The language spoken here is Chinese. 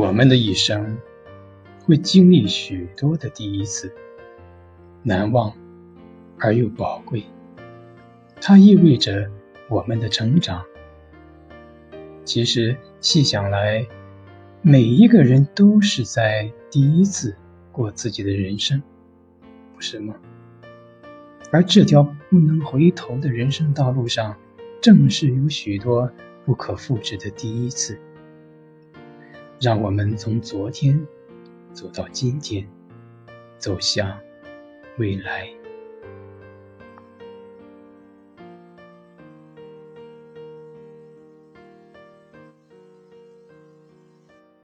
我们的一生会经历许多的第一次，难忘而又宝贵。它意味着我们的成长。其实细想来，每一个人都是在第一次过自己的人生，不是吗？而这条不能回头的人生道路上，正是有许多不可复制的第一次。让我们从昨天走到今天，走向未来。